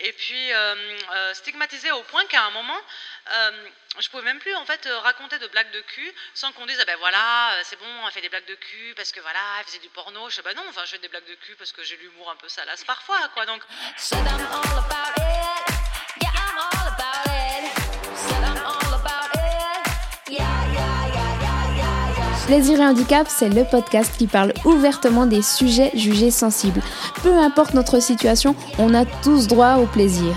et puis stigmatisée au point qu'à un moment, je pouvais même plus en fait raconter de blagues de cul sans qu'on dise ah ben voilà c'est bon elle fait des blagues de cul parce que voilà elle faisait du porno. Je sais bah non enfin je fais des blagues de cul parce que j'ai l'humour un peu salace parfois quoi donc. Plaisir et handicap, c'est le podcast qui parle ouvertement des sujets jugés sensibles. Peu importe notre situation, on a tous droit au plaisir.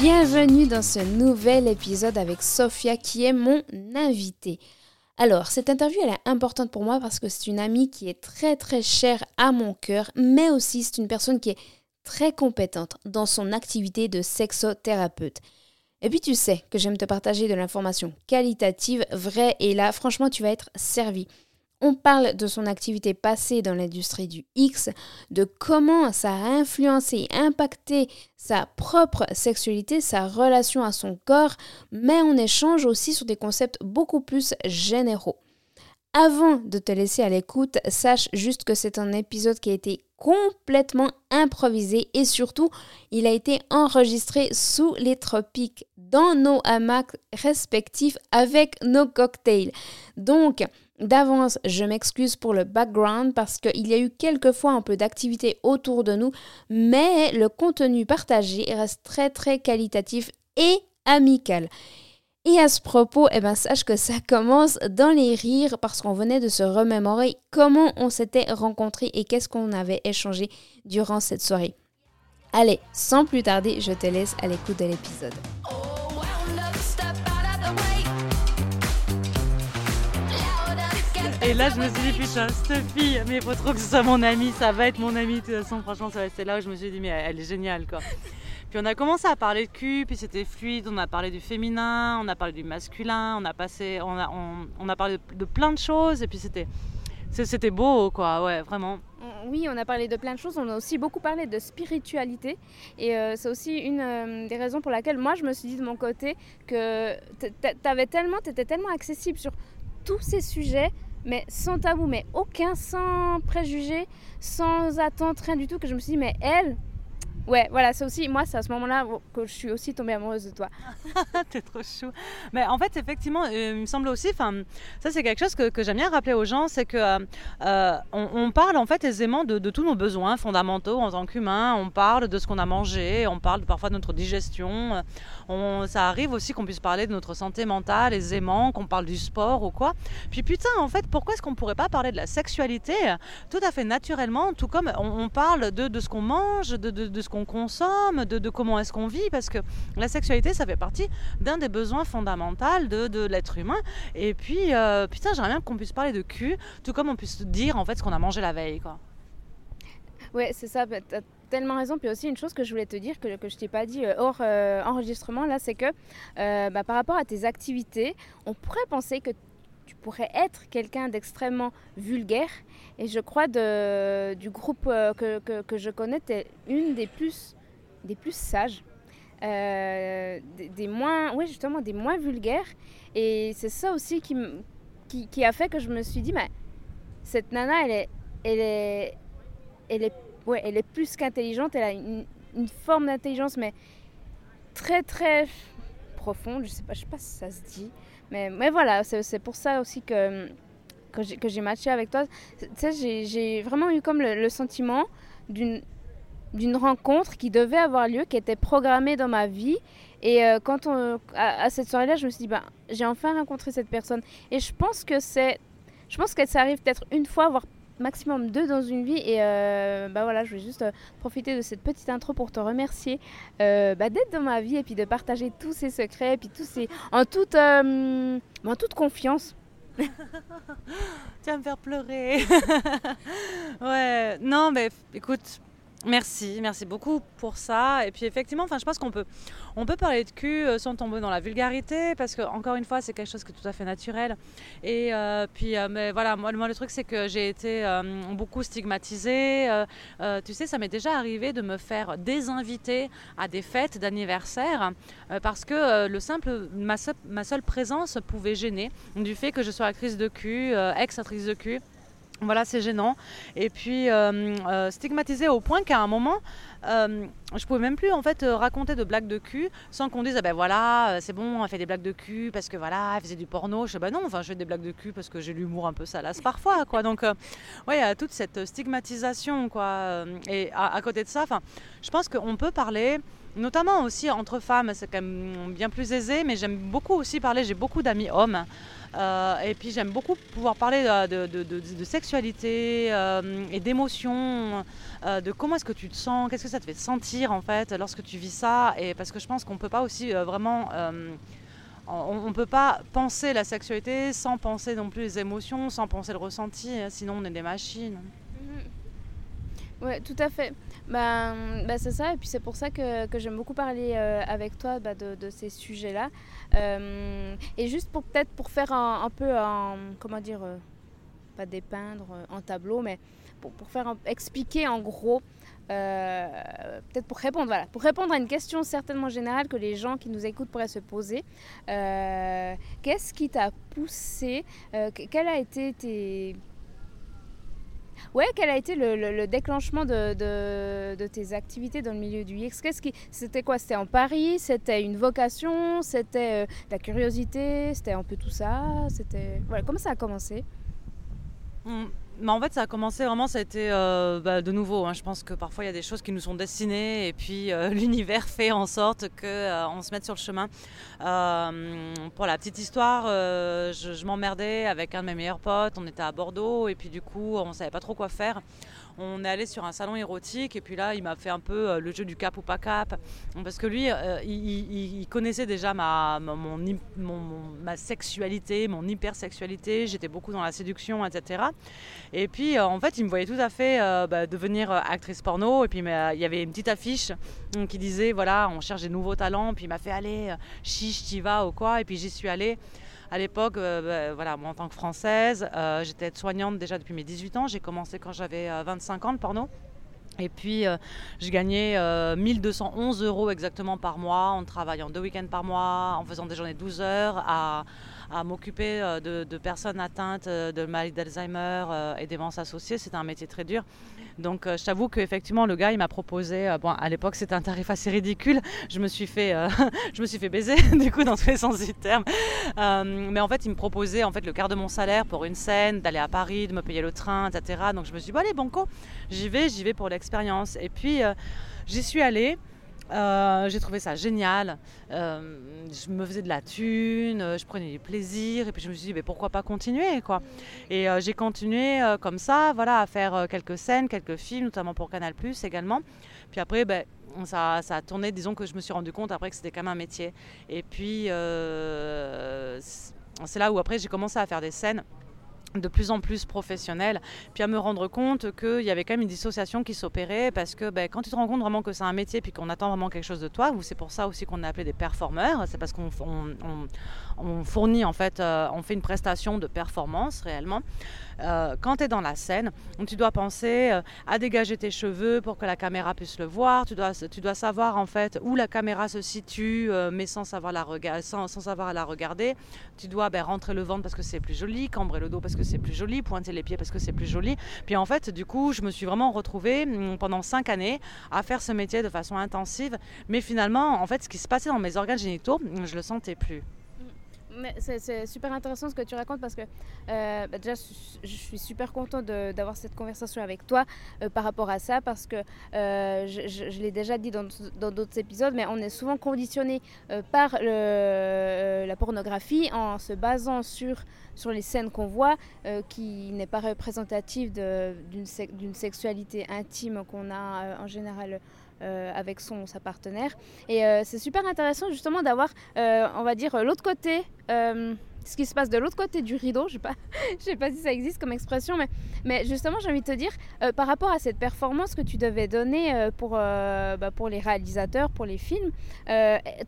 Bienvenue dans ce nouvel épisode avec Sophia qui est mon invitée. Alors, cette interview, elle est importante pour moi parce que c'est une amie qui est très très chère à mon cœur, mais aussi c'est une personne qui est très compétente dans son activité de sexothérapeute. Et puis tu sais que j'aime te partager de l'information qualitative, vraie, et là franchement tu vas être servi. On parle de son activité passée dans l'industrie du X, de comment ça a influencé impacté sa propre sexualité, sa relation à son corps, mais on échange aussi sur des concepts beaucoup plus généraux. Avant de te laisser à l'écoute, sache juste que c'est un épisode qui a été complètement improvisé et surtout, il a été enregistré sous les tropiques dans nos hamacs respectifs avec nos cocktails. Donc, D'avance, je m'excuse pour le background parce qu'il y a eu quelquefois un peu d'activité autour de nous, mais le contenu partagé reste très très qualitatif et amical. Et à ce propos, eh ben, sache que ça commence dans les rires parce qu'on venait de se remémorer comment on s'était rencontrés et qu'est-ce qu'on avait échangé durant cette soirée. Allez, sans plus tarder, je te laisse à l'écoute de l'épisode. Et là, je me suis dit, putain, cette fille, mais il faut trop que ce soit mon amie, ça va être mon amie de toute façon. Franchement, c'est là où je me suis dit, mais elle est géniale, quoi. Puis on a commencé à parler de cul, puis c'était fluide, on a parlé du féminin, on a parlé du masculin, on a, passé, on a, on, a parlé de, plein de choses, et puis c'était, c'était beau, quoi, ouais, vraiment. Oui, on a parlé de plein de choses, on a aussi beaucoup parlé de spiritualité, et euh, c'est aussi une euh, des raisons pour laquelle moi je me suis dit de mon côté que tu tellement, étais tellement accessible sur tous ces sujets, mais sans tabou, mais aucun, sans préjugés, sans attente, rien du tout, que je me suis dit, mais elle, Ouais, voilà, c'est aussi, moi, c'est à ce moment-là que je suis aussi tombée amoureuse de toi. T'es trop chou. Mais en fait, effectivement, euh, il me semble aussi, enfin, ça c'est quelque chose que, que j'aime bien rappeler aux gens, c'est que euh, euh, on, parle en fait aisément de, de tous nos besoins fondamentaux en tant qu'humain. On parle de ce qu'on a mangé, on parle parfois de notre digestion. On, ça arrive aussi qu'on puisse parler de notre santé mentale aisément, qu'on parle du sport ou quoi. Puis putain, en fait, pourquoi est-ce qu'on pourrait pas parler de la sexualité tout à fait naturellement, tout comme on, parle de, de ce qu'on mange, de, de, de ce qu'on consomme, de, comment est-ce qu'on vit, parce que la sexualité, ça fait partie d'un des besoins fondamentaux de, l'être humain. Et puis, euh, putain, j'aimerais bien qu'on puisse parler de cul, tout comme on puisse dire en fait ce qu'on a mangé la veille, quoi. Ouais, c'est ça. Bah, t'as tellement raison. Puis aussi une chose que je voulais te dire que, que je t'ai pas dit euh, hors euh, enregistrement là, c'est que bah, par rapport à tes activités, on pourrait penser que tu pourrais être quelqu'un d'extrêmement vulgaire. Et je crois de, du groupe euh, que, que, que, je connais, tu es une des plus, des plus sages. Euh, des, moins, oui, justement, des moins vulgaires. Et c'est ça aussi qui, qui, qui, a fait que je me suis dit, mais cette nana, elle est, elle est, ouais, elle est plus qu'intelligente. Elle a une, une forme d'intelligence, mais très, très profonde. Je sais pas, je sais pas si ça se dit. Mais, mais voilà, c'est pour ça aussi que, que j'ai matché avec toi. Tu sais, j'ai vraiment eu comme le, sentiment d'une d'une rencontre qui devait avoir lieu, qui était programmée dans ma vie. Et euh, quand on, à, cette soirée-là, je me suis dit, ben, j'ai enfin rencontré cette personne. Et je pense que c'est, je pense que ça arrive peut-être une fois, voire maximum deux dans une vie. Et euh, bah voilà, je vais juste euh, profiter de cette petite intro pour te remercier euh, bah, d'être dans ma vie et puis de partager tous ces secrets, et puis tous ces, en toute, en toute confiance. tu vas me faire pleurer. ouais, non, mais écoute, Merci, merci beaucoup pour ça. Et puis effectivement, enfin, je pense qu'on peut, on peut parler de cul euh, sans tomber dans la vulgarité, parce que encore une fois, c'est quelque chose qui est tout à fait naturel. Et euh, puis, euh, mais voilà, moi, le truc, c'est que j'ai été beaucoup stigmatisée. tu sais, ça m'est déjà arrivé de me faire désinviter à des fêtes d'anniversaire, parce que le simple, ma, seule présence pouvait gêner du fait que je sois actrice de cul, ex-actrice de cul. Voilà, c'est gênant. Et puis euh, euh, stigmatisé au point qu'à un moment, euh, je pouvais même plus en fait raconter de blagues de cul sans qu'on dise ah ben voilà c'est bon elle fait des blagues de cul parce que voilà elle faisait du porno. Je dis bah non enfin je fais des blagues de cul parce que j'ai l'humour un peu salace parfois quoi. Donc ouais a toute cette stigmatisation quoi. Et à, côté de ça, enfin je pense qu'on peut parler notamment aussi entre femmes, c'est quand même bien plus aisé, mais j'aime beaucoup aussi parler, j'ai beaucoup d'amis hommes. Euh, et puis j'aime beaucoup pouvoir parler de, sexualité euh, et d'émotions, euh, de comment est-ce que tu te sens, qu'est-ce que ça te fait sentir en fait lorsque tu vis ça. Et parce que je pense qu'on ne peut pas aussi vraiment... on peut pas penser la sexualité sans penser non plus les émotions, sans penser le ressenti, hein, sinon on est des machines. Oui, tout à fait. Ben, ben, c'est ça, et puis c'est pour ça que, que j'aime beaucoup parler euh, avec toi bah, de, de, ces sujets-là. Euh, et juste pour peut-être pour faire un, peu, comment dire, euh, pas dépeindre en tableau, mais pour, pour faire expliquer en gros, peut-être pour répondre, voilà, pour répondre à une question certainement générale que les gens qui nous écoutent pourraient se poser. Qu'est-ce qui t'a poussé Quel a été tes Ouais, quel a été le, déclenchement de, tes activités dans le milieu du qui, C'était quoi? C'était en Paris? C'était une vocation? C'était euh, la curiosité? C'était un peu tout ça? C'était voilà, Comment ça a commencé? Mmh en fait, ça a commencé vraiment, ça a été euh, bah, de nouveau. Hein. Je pense que parfois il y a des choses qui nous sont destinées et puis euh, l'univers fait en sorte qu'on euh, se mette sur le chemin. pour la petite histoire, je, je m'emmerdais avec un de mes meilleurs potes. On était à Bordeaux et puis du coup, on savait pas trop quoi faire on est allé sur un salon érotique et puis là il m'a fait un peu euh, le jeu du cap ou pas cap. Parce que lui euh, il, connaissait déjà ma, mon, ma sexualité, mon hypersexualité, j'étais beaucoup dans la séduction etc. Et puis euh, en fait il me voyait tout à fait bah, devenir actrice porno. Et puis il y avait une petite affiche qui disait voilà on cherche des nouveaux talents. Puis il m'a fait aller chiche t'y vas ou quoi. Et puis j'y suis allée à l'époque, euh, bah, voilà, moi en tant que française, euh, j'étais soignante déjà depuis mes 18 ans. J'ai commencé quand j'avais 25 euh, ans le porno. Et puis, je gagnais 1211 euros exactement par mois en travaillant deux week-ends par mois, en faisant des journées de 12 heures, à, à m'occuper de, personnes atteintes de maladie d'Alzheimer et démence associée. C'était un métier très dur. Donc euh, je t'avoue qu'effectivement le gars il m'a proposé, euh, bon à l'époque c'était un tarif assez ridicule, je me suis fait, euh, je me suis fait baiser du coup dans tous les sens du terme. mais en fait il me proposait en fait le quart de mon salaire pour une scène, d'aller à Paris, de me payer le train, etc. Donc je me suis dit bon allez banco, j'y vais, j'y vais pour l'expérience. Et puis j'y suis allée. Euh, j'ai trouvé ça génial. Euh, je me faisais de la thune, euh, je prenais du plaisir et puis je me suis dit mais pourquoi pas continuer quoi. Et j'ai continué comme ça, voilà, à faire quelques scènes, quelques films, notamment pour Canal Plus également. Puis après, ben, ça, ça, a tourné. Disons que je me suis rendu compte après que c'était quand même un métier. Et puis c'est là où après j'ai commencé à faire des scènes de plus en plus professionnel, puis à me rendre compte qu'il y avait quand même une dissociation qui s'opérait parce que ben, quand tu te rends compte vraiment que c'est un métier puis qu'on attend vraiment quelque chose de toi, c'est pour ça aussi qu'on est appelé des performeurs, c'est parce qu'on on, fournit en fait, euh, on fait une prestation de performance réellement. Euh, quand tu es dans la scène, tu dois penser euh, à dégager tes cheveux pour que la caméra puisse le voir. Tu dois, tu dois savoir en fait où la caméra se situe, mais sans savoir, la sans, sans, savoir la regarder. Tu dois ben, rentrer le ventre parce que c'est plus joli, cambrer le dos parce que c'est plus joli, pointer les pieds parce que c'est plus joli. Puis en fait, du coup, je me suis vraiment retrouvée mm, pendant cinq années à faire ce métier de façon intensive. Mais finalement, en fait, ce qui se passait dans mes organes génitaux, je le sentais plus c'est super intéressant ce que tu racontes parce que euh, bah, déjà je suis super contente d'avoir cette conversation avec toi euh, par rapport à ça parce que euh, je, l'ai déjà dit dans d'autres épisodes mais on est souvent conditionné par la pornographie en se basant sur, sur les scènes qu'on voit qui n'est pas représentative d'une sexualité intime qu'on a en général euh, avec son sa partenaire. Et euh, c'est super intéressant justement d'avoir, euh, on va dire, l'autre côté ce qui se passe de l'autre côté du rideau. Je ne sais, sais, pas si ça existe comme expression, mais, justement, j'ai envie de te dire, par rapport à cette performance que tu devais donner pour, bah, pour les réalisateurs, pour les films,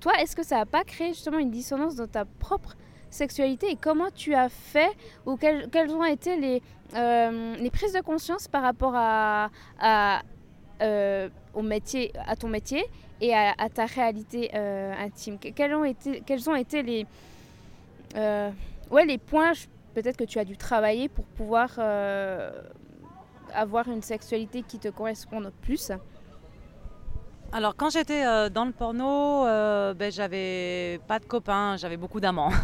toi, est-ce que ça n'a pas créé justement une dissonance dans ta propre sexualité et comment tu as fait ou quelles, ont été les, prises de conscience par rapport à au métier, à ton métier et à, ta réalité intime quels ont, été, quels ont été les, euh, ouais, les points, peut-être que tu as dû travailler pour pouvoir euh, avoir une sexualité qui te corresponde plus? Alors quand j'étais euh, dans le porno, euh, ben, j'avais pas de copains, j'avais beaucoup d'amants.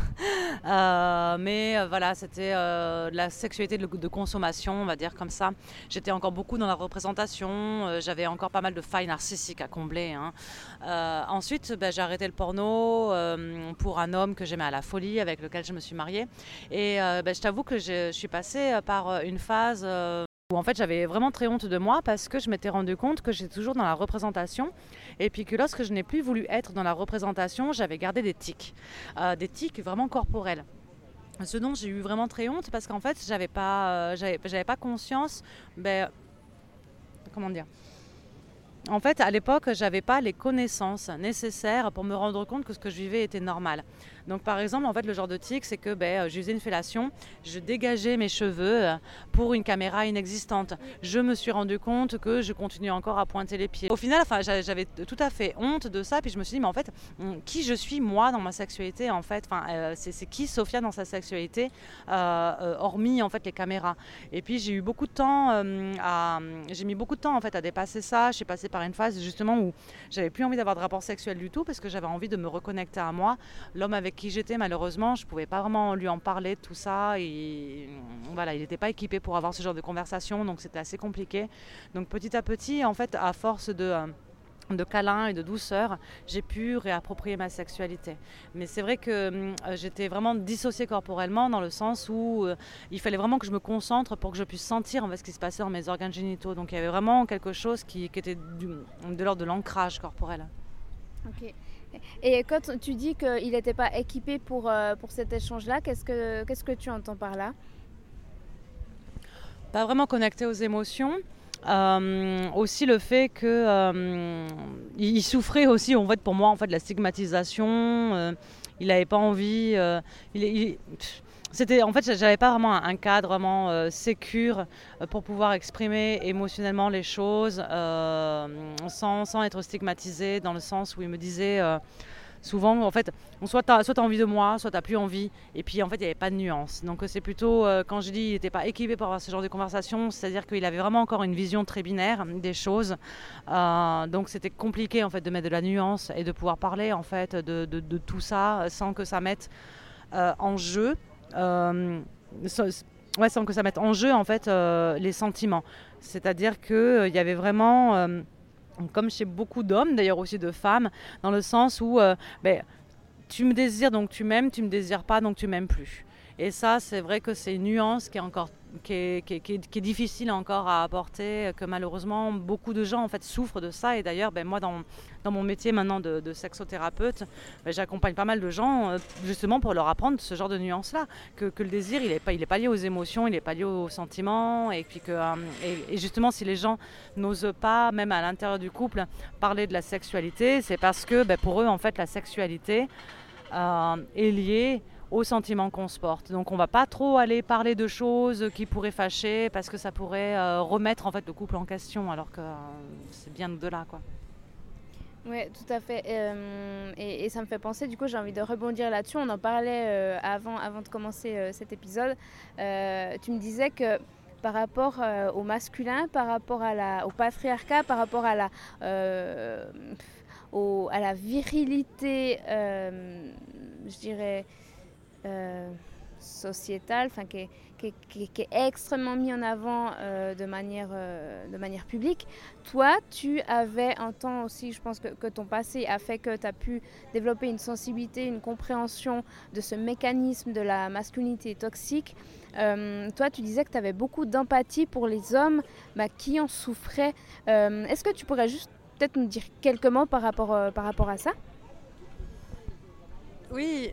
Euh, mais voilà, c'était la sexualité de, consommation, on va dire comme ça. J'étais encore beaucoup dans la représentation, j'avais encore pas mal de failles narcissiques à combler. Hein. ensuite, ben, j'ai arrêté le porno pour un homme que j'aimais à la folie, avec lequel je me suis mariée. Et ben, je t'avoue que je, je, suis passée par une phase en fait j'avais vraiment très honte de moi parce que je m'étais rendu compte que j'étais toujours dans la représentation et puis que lorsque je n'ai plus voulu être dans la représentation, j'avais gardé des tics, euh, des tics vraiment corporels. Ce dont j'ai eu vraiment très honte parce qu'en fait j'avais pas, euh, pas conscience, ben, comment dire, en fait, à l'époque, j'avais pas les connaissances nécessaires pour me rendre compte que ce que je vivais était normal. Donc par exemple, en fait, le genre de tic, c'est que ben, je faisais une fellation, je dégageais mes cheveux euh, pour une caméra inexistante. Je me suis rendu compte que je continuais encore à pointer les pieds. Au final, enfin, j'avais tout à fait honte de ça, puis je me suis dit, mais en fait, hum, qui je suis moi dans ma sexualité en fait? Enfin, euh, c'est, qui Sophia dans sa sexualité, euh, hormis en fait les caméras? Et puis j'ai eu beaucoup de temps à, j'ai mis beaucoup de temps en fait à dépasser ça. Je suis passée par une phase justement où j'avais plus envie d'avoir de rapport sexuel du tout parce que j'avais envie de me reconnecter à moi. L'homme avec qui j'étais, malheureusement, je ne pouvais pas vraiment lui en parler de tout ça. Et voilà, il n'était pas équipé pour avoir ce genre de conversation, donc c'était assez compliqué. Donc petit à petit, en fait, à force de euh, de câlins et de douceur, j'ai pu réapproprier ma sexualité. Mais c'est vrai que euh, j'étais vraiment dissociée corporellement dans le sens où euh, il fallait vraiment que je me concentre pour que je puisse sentir en fait, ce qui se passait dans mes organes génitaux. Donc il y avait vraiment quelque chose qui, était de l'ordre de l'ancrage corporel. Ok. Et quand tu dis qu'il n'était pas équipé pour, euh, pour cet échange-là, qu'est-ce que, qu'est-ce que tu entends par là? Pas vraiment connecté aux émotions. Euh, aussi le fait que euh, souffrait aussi en fait pour moi en fait de la stigmatisation il n'avait pas envie c'était en fait j'avais pas vraiment un cadre vraiment euh, sécure euh, pour pouvoir exprimer émotionnellement les choses euh, sans, sans, être stigmatisé dans le sens où il me disait souvent en fait soit tu as, envie de moi soit tu plus envie. Et puis en fait il n'y avait pas de nuance. Donc c'est plutôt quand je dis il n'était pas équipé pour avoir ce genre de conversation c'est à dire qu'il avait vraiment encore une vision très binaire des choses. Donc c'était compliqué en fait de mettre de la nuance et de pouvoir parler en fait de, de, tout ça sans que ça mette en jeu. euh, ouais, sans que ça mette en jeu en fait euh, les sentiments. C'est-à-dire qu'il euh, il y avait vraiment, comme chez beaucoup d'hommes, d'ailleurs aussi de femmes, dans le sens où ben, tu me désires donc tu m'aimes, tu me désires pas donc tu m'aimes plus. Et ça, c'est vrai que c'est une nuance qui est encore qui est, difficile encore à apporter, que malheureusement beaucoup de gens en fait souffrent de ça. Et d'ailleurs, ben, moi dans, dans, mon métier maintenant de, sexothérapeute, ben, j'accompagne pas mal de gens euh, justement pour leur apprendre ce genre de nuances-là, que, le désir il n'est pas, est pas lié aux émotions, il n'est pas lié aux sentiments, et puis que euh, et, justement si les gens n'osent pas, même à l'intérieur du couple, parler de la sexualité, c'est parce que ben, pour eux en fait la sexualité euh, est liée aux sentiments qu'on se porte. Donc on va pas trop aller parler de choses qui pourraient fâcher parce que ça pourrait euh, remettre en fait le couple en question alors que euh, c'est bien au-delà quoi. Oui, tout à fait. Euh, et, ça me fait penser, du coup, j'ai envie de rebondir là-dessus. On en parlait avant, avant de commencer cet épisode. tu me disais que par rapport au masculin, par rapport à la, au patriarcat, par rapport à la, à la virilité, je dirais, euh, sociétal, enfin qui, est extrêmement mis en avant euh, de, manière, euh, de manière publique. Toi, tu avais un temps aussi, je pense que, que ton passé a fait que tu as pu développer une sensibilité, une compréhension de ce mécanisme de la masculinité toxique. toi, tu disais que tu avais beaucoup d'empathie pour les hommes bah, qui en souffraient. Est-ce que tu pourrais juste peut-être nous dire quelques mots par rapport, par rapport à ça? Oui.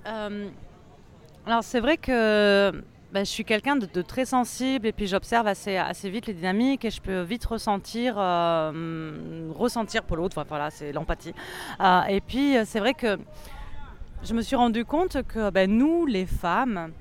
Alors c'est vrai que ben, je suis quelqu'un de, très sensible et puis j'observe assez, assez vite les dynamiques et je peux vite ressentir, euh, ressentir pour l'autre, voilà, c'est l'empathie. Euh, et puis c'est vrai que je me suis rendu compte que ben, nous, les femmes,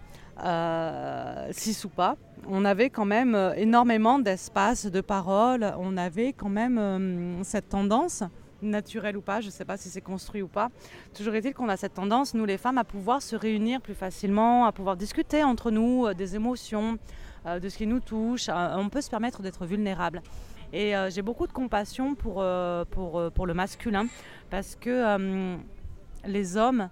euh, cis ou pas, on avait quand même énormément d'espace de parole, on avait quand même cette tendance naturel ou pas, je ne sais pas si c'est construit ou pas. Toujours est-il qu'on a cette tendance, nous les femmes, à pouvoir se réunir plus facilement, à pouvoir discuter entre nous euh, des émotions, euh, de ce qui nous touche. Euh, on peut se permettre d'être vulnérable. Et j'ai beaucoup de compassion pour, pour, pour, le masculin parce que les hommes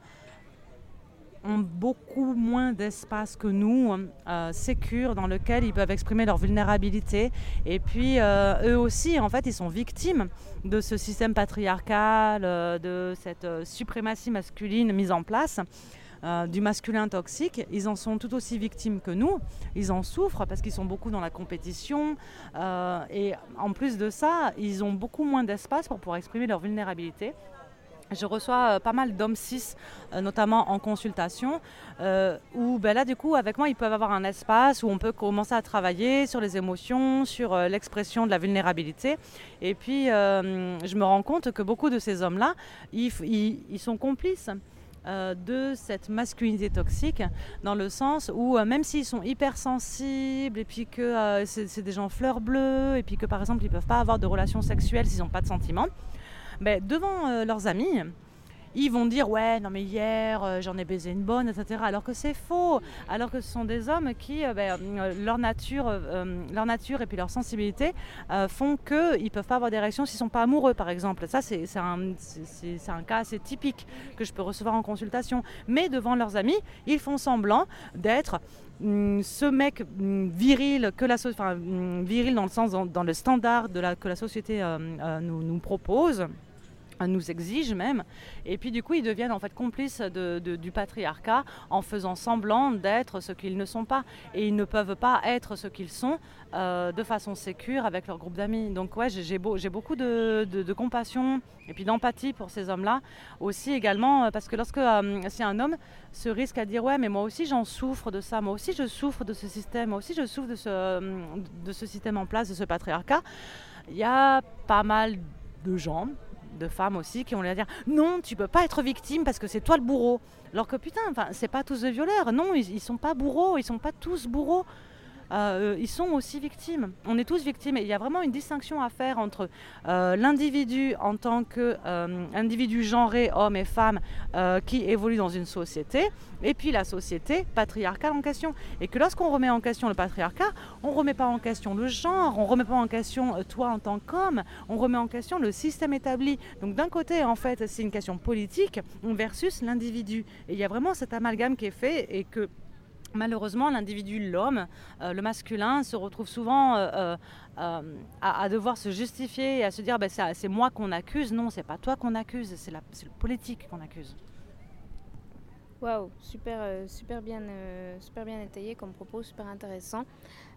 beaucoup moins d'espace que nous, euh, sécure, dans lequel ils peuvent exprimer leur vulnérabilité. Et puis, euh, eux aussi, en fait, ils sont victimes de ce système patriarcal, euh, de cette euh, suprématie masculine mise en place. du masculin toxique, ils en sont tout aussi victimes que nous. Ils en souffrent parce qu'ils sont beaucoup dans la compétition. et en plus de ça, ils ont beaucoup moins d'espace pour pouvoir exprimer leur vulnérabilité. Je reçois euh, pas mal d'hommes cis, euh, notamment en consultation, euh, où ben là, du coup, avec moi, ils peuvent avoir un espace où on peut commencer à travailler sur les émotions, sur l'expression de la vulnérabilité. Et puis, je me rends compte que beaucoup de ces hommes-là, ils, ils, sont complices de cette masculinité toxique, dans le sens où même s'ils sont hypersensibles, et puis que c'est des gens fleurs bleues, et puis que par exemple ils ne peuvent pas avoir de relations sexuelles s'ils n'ont pas de sentiments, ben, devant euh, leurs amis, ils vont dire ouais non mais hier euh, j'en ai baisé une bonne etc alors que c'est faux. Alors que ce sont des hommes qui euh, ben, leur nature leur nature et puis leur sensibilité font qu'ils ne peuvent pas avoir des réactions s'ils sont pas amoureux par exemple. Ça c'est un, un, cas assez typique que je peux recevoir en consultation. Mais devant leurs amis ils font semblant d'être mm, ce mec mm, viril que la mm, viril dans le sens dans, le standard que la société nous propose nous exige même. Et puis du coup, ils deviennent en fait complices du patriarcat en faisant semblant d'être ce qu'ils ne sont pas. Et ils ne peuvent pas être ce qu'ils sont euh, de façon sécure avec leur groupe d'amis. Donc ouais, j'ai beau, beaucoup de, compassion et puis d'empathie pour ces hommes-là. Aussi également, euh, parce que lorsque euh, si un homme se risque à dire ouais, mais moi aussi j'en souffre de ça, moi aussi je souffre de ce système, moi aussi je souffre de ce système en place, de ce patriarcat, il y a pas mal de gens de femmes aussi qui ont l'air dire non, tu peux pas être victime parce que c'est toi le bourreau. Alors que putain, c'est pas tous des violeurs. Non, ils, ils sont pas bourreaux, ils sont pas tous bourreaux. Euh, ils sont aussi victimes. On est tous victimes et il y a vraiment une distinction à faire entre euh, l'individu en tant qu'individu euh, genré, homme et femme, qui évolue dans une société, et puis la société patriarcale en question. Et que lorsqu'on remet en question le patriarcat, on ne remet pas en question le genre, on ne remet pas en question toi en tant qu'homme, on remet en question le système établi. Donc d'un côté, en fait, c'est une question politique versus l'individu. Et il y a vraiment cet amalgame qui est fait et que Malheureusement, l'individu, l'homme, euh, le masculin, se retrouve souvent euh, euh, à, devoir se justifier et à se dire bah, c'est moi qu'on accuse. Non, c'est pas toi qu'on accuse, c'est le politique qu'on accuse. Waouh, super, super, bien, super bien étayé comme propos, super intéressant.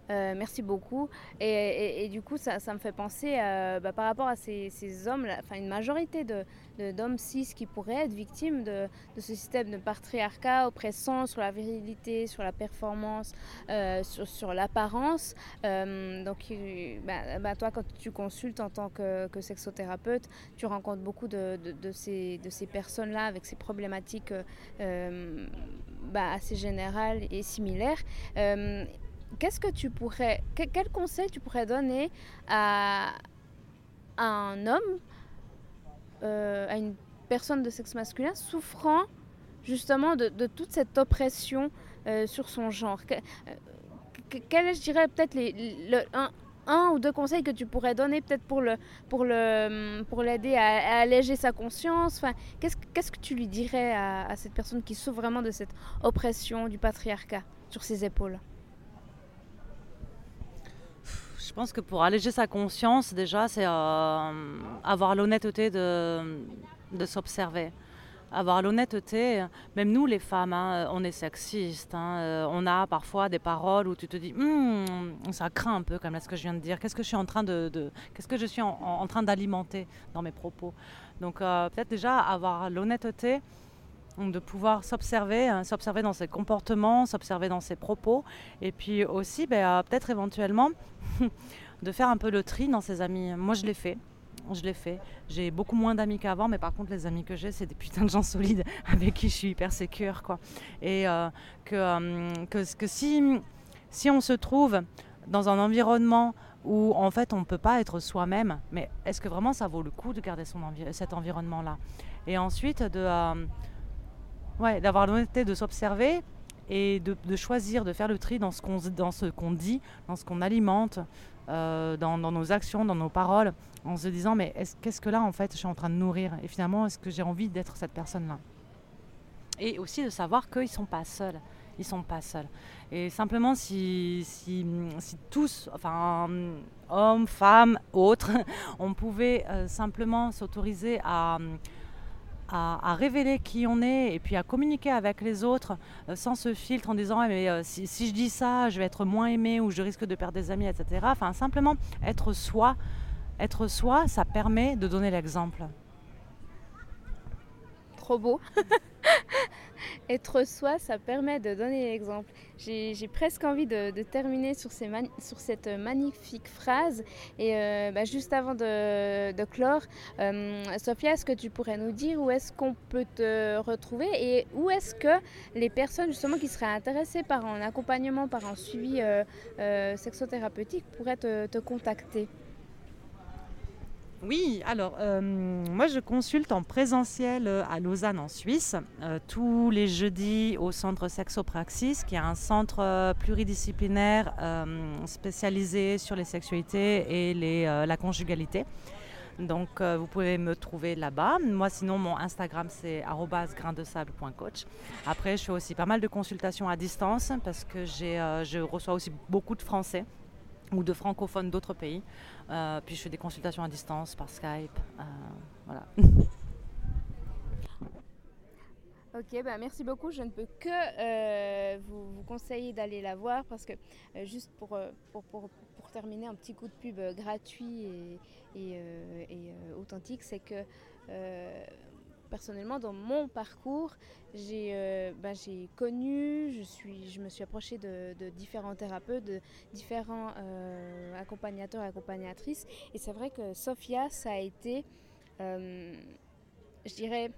Euh, merci beaucoup. Et, du coup, ça, me fait penser bah, par rapport à ces, hommes, enfin une majorité d'hommes de, cis qui pourraient être victimes de, ce système de patriarcat oppressant sur la virilité, sur la performance, euh, sur, l'apparence. Euh, donc, bah, bah, toi, quand tu consultes en tant que, sexothérapeute, tu rencontres beaucoup de, ces personnes-là avec ces problématiques assez générales et similaires qu'est-ce que tu pourrais, quel conseil tu pourrais donner à, un homme, euh, à une personne de sexe masculin souffrant justement de, toute cette oppression euh, sur son genre? Euh, Quel est, je dirais, peut-être les, un, ou deux conseils que tu pourrais donner peut-être pour le pour le pour l'aider à, alléger sa conscience? Enfin qu'est-ce qu'est-ce que tu lui dirais à, cette personne qui souffre vraiment de cette oppression du patriarcat sur ses épaules? Je pense que pour alléger sa conscience, déjà, c'est euh, avoir l'honnêteté de, s'observer. Avoir l'honnêteté, même nous les femmes, hein, on est sexistes. Hein, euh, on a parfois des paroles où tu te dis, hum, ça craint un peu comme ce que je viens de dire. Qu'est-ce que je suis en train de, qu'est-ce que je suis en, train d'alimenter dans mes propos? Donc euh, peut-être déjà avoir l'honnêteté de pouvoir s'observer, hein, s'observer dans ses comportements, s'observer dans ses propos, et puis aussi ben, peut-être éventuellement de faire un peu le tri dans ses amis. Moi, je l'ai fait. Je l'ai fait. J'ai beaucoup moins d'amis qu'avant, mais par contre, les amis que j'ai, c'est des putains de gens solides avec qui je suis hyper sécure. Quoi. Et euh, que, euh, si on se trouve dans un environnement où en fait on ne peut pas être soi-même, mais est-ce que vraiment ça vaut le coup de garder son cet environnement-là? Et ensuite, de, euh, ouais, d'avoir l'honnêteté de s'observer et de, choisir, de faire le tri dans ce qu'on, dit, dans ce qu'on alimente, euh, dans, nos actions, dans nos paroles, en se disant mais qu'est-ce que là en fait je suis en train de nourrir Et finalement, est-ce que j'ai envie d'être cette personne-là? Et aussi de savoir qu'ils ne sont pas seuls. Ils sont pas seuls. Et simplement, si, si, si tous, enfin, hommes, femmes, autres, on pouvait euh, simplement s'autoriser à à, révéler qui on est et puis à communiquer avec les autres euh, sans ce filtre en disant mais euh, si, je dis ça, je vais être moins aimé ou je risque de perdre des amis, etc. Enfin, simplement être soi. Être soi, ça permet de donner l'exemple. Trop beau. être soi, ça permet de donner l'exemple. J'ai presque envie de, terminer sur, cette magnifique phrase. Et euh, bah, juste avant de, clore, euh, Sophia, est-ce que tu pourrais nous dire où est-ce qu'on peut te retrouver et où est-ce que les personnes justement qui seraient intéressées par un accompagnement, par un suivi euh, sexothérapeutique pourraient te contacter? Oui, alors euh, moi je consulte en présentiel euh, à Lausanne en Suisse euh, tous les jeudis au centre Sexopraxis qui est un centre pluridisciplinaire spécialisé sur les sexualités et la conjugalité. Donc vous pouvez me trouver là-bas. Moi sinon mon Instagram c'est graindesable.coach. Après je fais aussi pas mal de consultations à distance parce que je reçois aussi beaucoup de Français ou de francophones d'autres pays. Euh, puis je fais des consultations à distance par Skype. Euh, voilà. Ok, bah merci beaucoup. Je ne peux que euh, vous, conseiller d'aller la voir parce que juste pour, pour, pour, terminer, un petit coup de pub gratuit et authentique, c'est que personnellement, dans mon parcours, j'ai euh, bah, connu, je, suis, je me suis approchée de, différents thérapeutes, de différents euh, accompagnateurs et accompagnatrices. Et c'est vrai que Sophia, ça a été, euh, je dirais,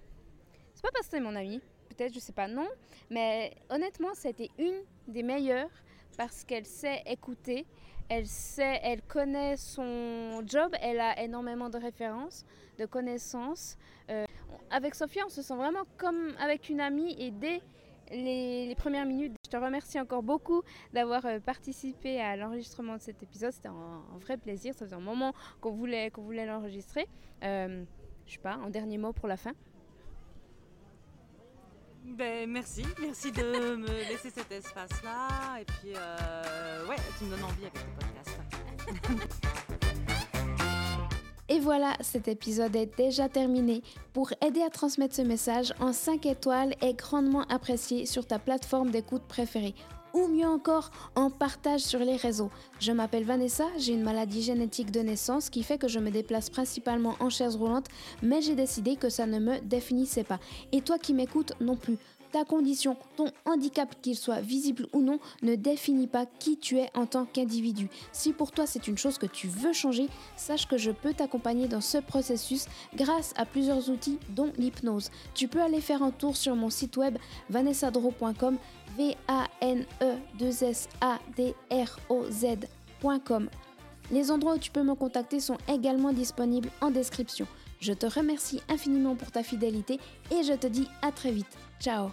c'est pas parce que c'est mon amie, peut-être, je sais pas, non, mais honnêtement, c'était une des meilleures parce qu'elle sait écouter, elle sait, elle connaît son job, elle a énormément de références, de connaissances. Avec Sophia, on se sent vraiment comme avec une amie et dès les, premières minutes, je te remercie encore beaucoup d'avoir euh, participé à l'enregistrement de cet épisode. C'était un, vrai plaisir. Ça faisait un moment qu'on voulait, qu'on voulait l'enregistrer. Euh, je sais pas, un dernier mot pour la fin? Ben, merci, merci de me laisser cet espace-là. Et puis, euh, ouais, tu me donnes envie avec tes podcasts. Et voilà, cet épisode est déjà terminé. Pour aider à transmettre ce message, en 5 étoiles est grandement apprécié sur ta plateforme d'écoute préférée ou mieux encore en partage sur les réseaux. Je m'appelle Vanessa, j'ai une maladie génétique de naissance qui fait que je me déplace principalement en chaise roulante, mais j'ai décidé que ça ne me définissait pas. Et toi qui m'écoutes non plus ta condition, ton handicap, qu'il soit visible ou non, ne définit pas qui tu es en tant qu'individu. Si pour toi c'est une chose que tu veux changer, sache que je peux t'accompagner dans ce processus grâce à plusieurs outils dont l'hypnose. Tu peux aller faire un tour sur mon site web vanessadro.com v a n e 2 s a d r o z.com. Les endroits où tu peux me contacter sont également disponibles en description. Je te remercie infiniment pour ta fidélité et je te dis à très vite. Ciao